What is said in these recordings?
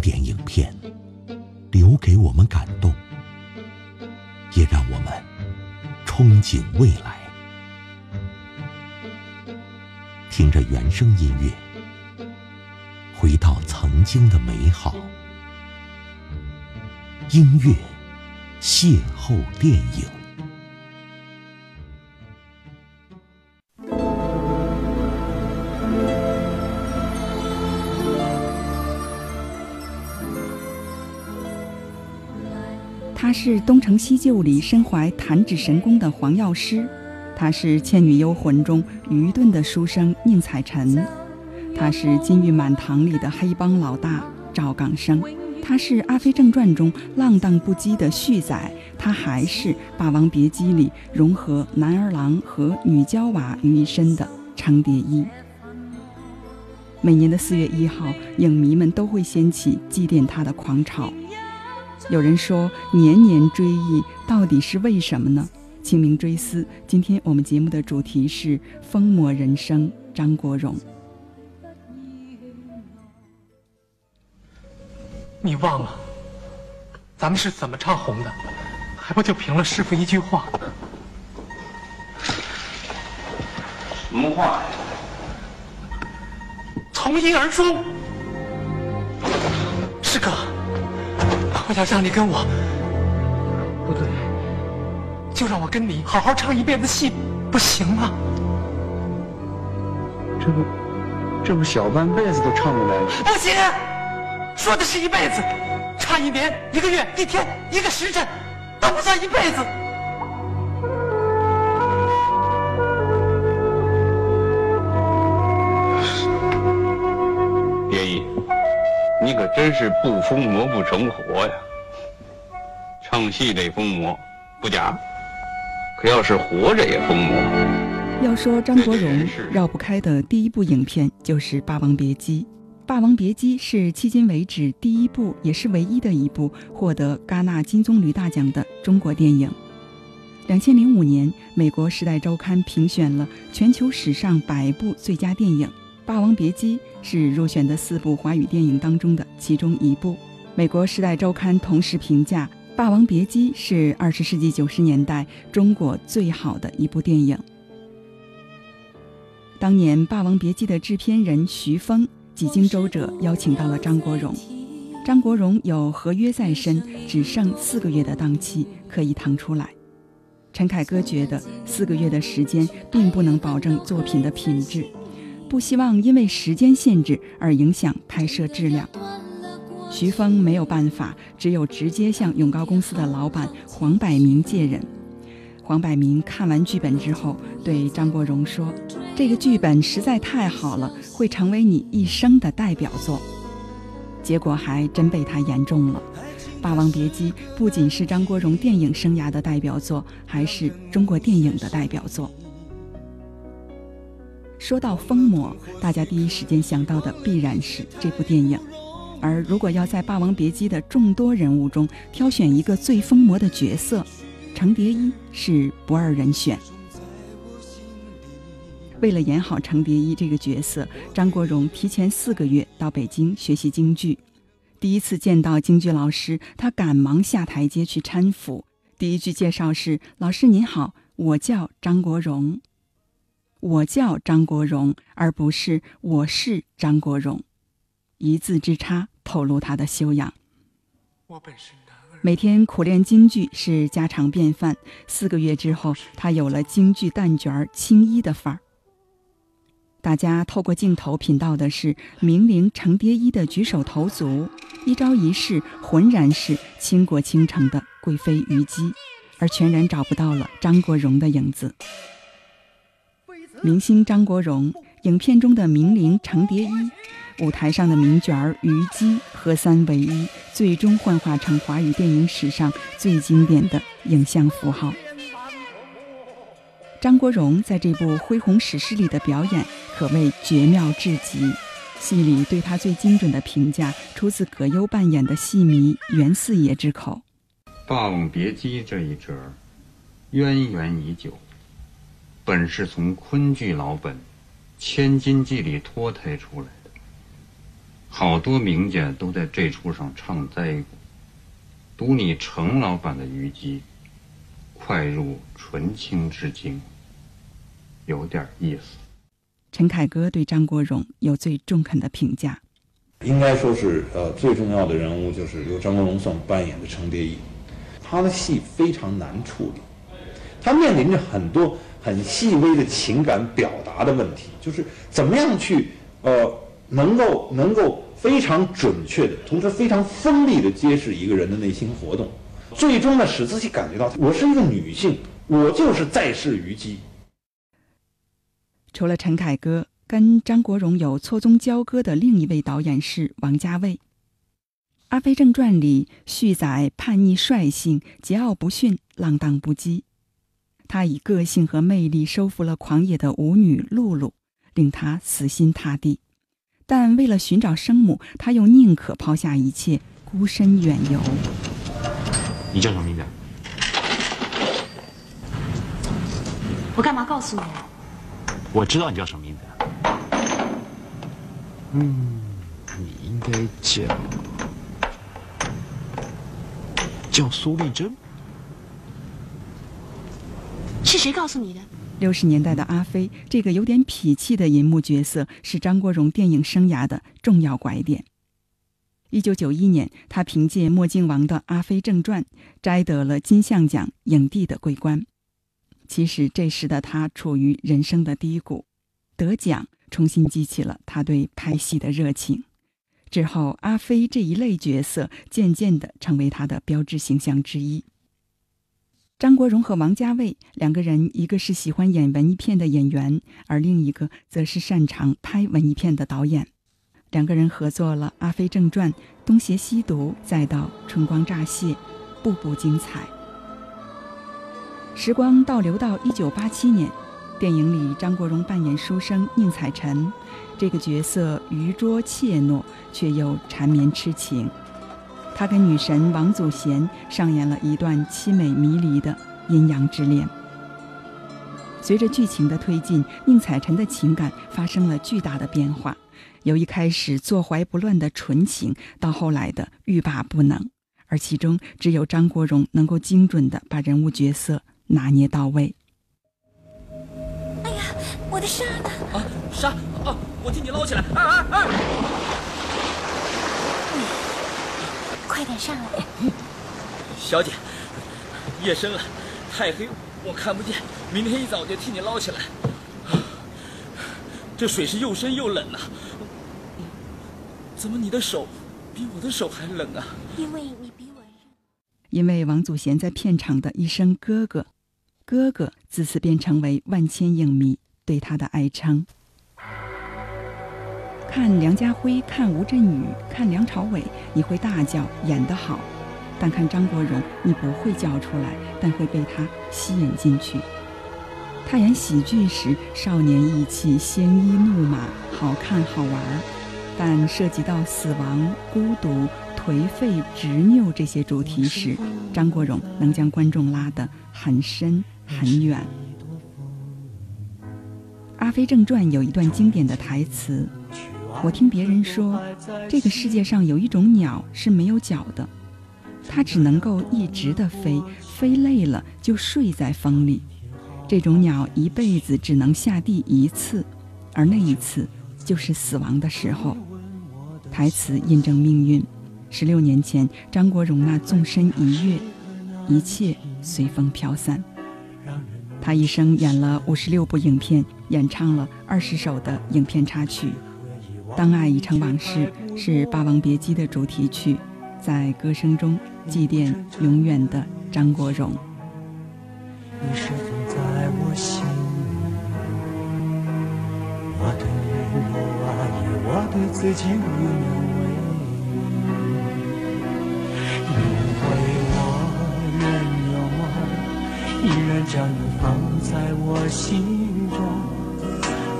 典影片，留给我们感动，也让我们憧憬未来。听着原声音乐，回到曾经的美好。音乐邂逅电影。他是《东成西就》里身怀弹指神功的黄药师，他是《倩女幽魂》中愚钝的书生宁采臣，他是《金玉满堂》里的黑帮老大赵港生，他是《阿飞正传》中浪荡不羁的旭仔，他还是《霸王别姬》里融合男儿郎和女娇娃于一身的程蝶衣。每年的四月一号，影迷们都会掀起祭奠他的狂潮。有人说，年年追忆到底是为什么呢？清明追思，今天我们节目的主题是疯魔人生张国荣。你忘了，咱们是怎么唱红的？还不就凭了师傅一句话？什么话呀？从一而终，我想让你跟我，不对，就让我跟你好好唱一辈子戏，不行吗？这不，这不小半辈子都唱不来了。不行，说的是一辈子，差一年、一个月、一天、一个时辰，都不算一辈子。你可真是不疯魔不成活呀！唱戏得疯魔，不假。可要是活着也疯魔。要说张国荣绕不开的第一部影片就是《霸王别姬》。《霸王别姬》是迄今为止第一部，也是唯一的一部获得戛纳金棕榈大奖的中国电影。两千零五年，美国《时代周刊》评选了全球史上百部最佳电影。《霸王别姬》是入选的四部华语电影当中的其中一部。美国《时代周刊》同时评价《霸王别姬》是二十世纪九十年代中国最好的一部电影。当年《霸王别姬》的制片人徐峰几经周折邀请到了张国荣。张国荣有合约在身，只剩四个月的档期可以腾出来。陈凯歌觉得四个月的时间并不能保证作品的品质。不希望因为时间限制而影响拍摄质量。徐峰没有办法，只有直接向永高公司的老板黄百鸣借人。黄百鸣看完剧本之后，对张国荣说：“这个剧本实在太好了，会成为你一生的代表作。”结果还真被他言中了。《霸王别姬》不仅是张国荣电影生涯的代表作，还是中国电影的代表作。说到疯魔，大家第一时间想到的必然是这部电影。而如果要在《霸王别姬》的众多人物中挑选一个最疯魔的角色，程蝶衣是不二人选。为了演好程蝶衣这个角色，张国荣提前四个月到北京学习京剧。第一次见到京剧老师，他赶忙下台阶去搀扶。第一句介绍是：“老师您好，我叫张国荣。”我叫张国荣，而不是我是张国荣，一字之差透露他的修养。我本是男儿每天苦练京剧是家常便饭。四个月之后，他有了京剧旦角青衣的范儿。大家透过镜头品到的是名伶程蝶衣的举手投足，一招一式浑然是倾国倾城的贵妃虞姬，而全然找不到了张国荣的影子。明星张国荣，影片中的名伶程蝶衣，舞台上的名角儿虞姬，合三为一，最终幻化成华语电影史上最经典的影像符号。张国荣在这部《恢宏史诗》里的表演可谓绝妙至极，戏里对他最精准的评价出自葛优扮演的戏迷袁四爷之口。《霸王别姬》这一折，渊源已久。本是从昆剧老本《千金记》里脱胎出来的，好多名家都在这出上唱灾过。读你程老板的虞姬，快入纯青之境，有点意思。陈凯歌对张国荣有最中肯的评价，应该说是呃最重要的人物就是由张国荣所扮演的程蝶衣，他的戏非常难处理，他面临着很多很细微的情感表达的问题，就是怎么样去呃能够能够。非常准确的，同时非常锋利的揭示一个人的内心活动，最终呢，使自己感觉到我是一个女性，我就是在世虞姬。除了陈凯歌，跟张国荣有错综交割的另一位导演是王家卫。《阿飞正传》里，旭仔叛逆率性、桀骜不驯、浪荡不羁，他以个性和魅力收服了狂野的舞女露露，令她死心塌地。但为了寻找生母，他又宁可抛下一切，孤身远游。你叫什么名字？我干嘛告诉你？我知道你叫什么名字。嗯，你应该叫叫苏丽珍。是谁告诉你的？六十年代的阿飞，这个有点痞气的银幕角色，是张国荣电影生涯的重要拐点。一九九一年，他凭借《墨镜王》的《阿飞正传》，摘得了金像奖影帝的桂冠。其实这时的他处于人生的低谷，得奖重新激起了他对拍戏的热情。之后，阿飞这一类角色渐渐地成为他的标志形象之一。张国荣和王家卫两个人，一个是喜欢演文艺片的演员，而另一个则是擅长拍文艺片的导演。两个人合作了《阿飞正传》《东邪西毒》，再到《春光乍泄》，步步精彩。时光倒流到一九八七年，电影里张国荣扮演书生宁采臣，这个角色愚拙怯懦，却又缠绵痴情。他跟女神王祖贤上演了一段凄美迷离的阴阳之恋。随着剧情的推进，宁采臣的情感发生了巨大的变化，由一开始坐怀不乱的纯情，到后来的欲罢不能。而其中，只有张国荣能够精准地把人物角色拿捏到位。哎呀，我的沙呢？啊，沙啊！我替你捞起来！啊啊啊！快点上来，小姐。夜深了，太黑，我看不见。明天一早就替你捞起来。这水是又深又冷啊！怎么你的手比我的手还冷啊？因为你比我因为王祖贤在片场的一声“哥哥，哥哥”，自此便成为万千影迷对他的爱称。看梁家辉，看吴镇宇，看梁朝伟，你会大叫演得好；但看张国荣，你不会叫出来，但会被他吸引进去。他演喜剧时，少年意气，鲜衣怒马，好看好玩儿；但涉及到死亡、孤独、颓废、执拗这些主题时，张国荣能将观众拉得很深很远。《阿飞正传》有一段经典的台词。我听别人说，这个世界上有一种鸟是没有脚的，它只能够一直的飞，飞累了就睡在风里。这种鸟一辈子只能下地一次，而那一次就是死亡的时候。台词印证命运。十六年前，张国荣那纵身一跃，一切随风飘散。他一生演了五十六部影片，演唱了二十首的影片插曲。当爱已成往事是《霸王别姬》的主题曲，在歌声中祭奠永远的张国荣。你始终在我心里，我对你若爱意，我对自己无能为力，因为我仍有梦，依然将你放在我心中。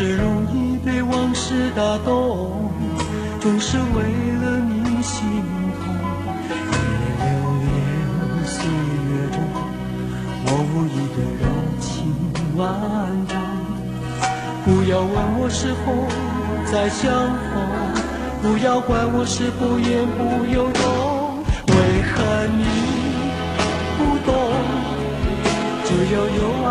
是容易被往事打动，总是为了你心痛。别留恋岁月中，我无意的柔情万种。不要问我是否再相逢，不要管我是否言不由衷，为何你？不懂，只要有爱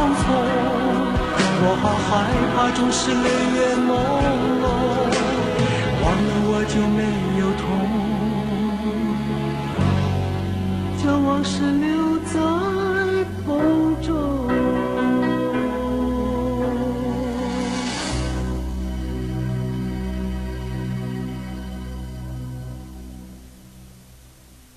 匆匆，我好害怕总是泪眼朦胧。忘了我就没有痛，将往事留。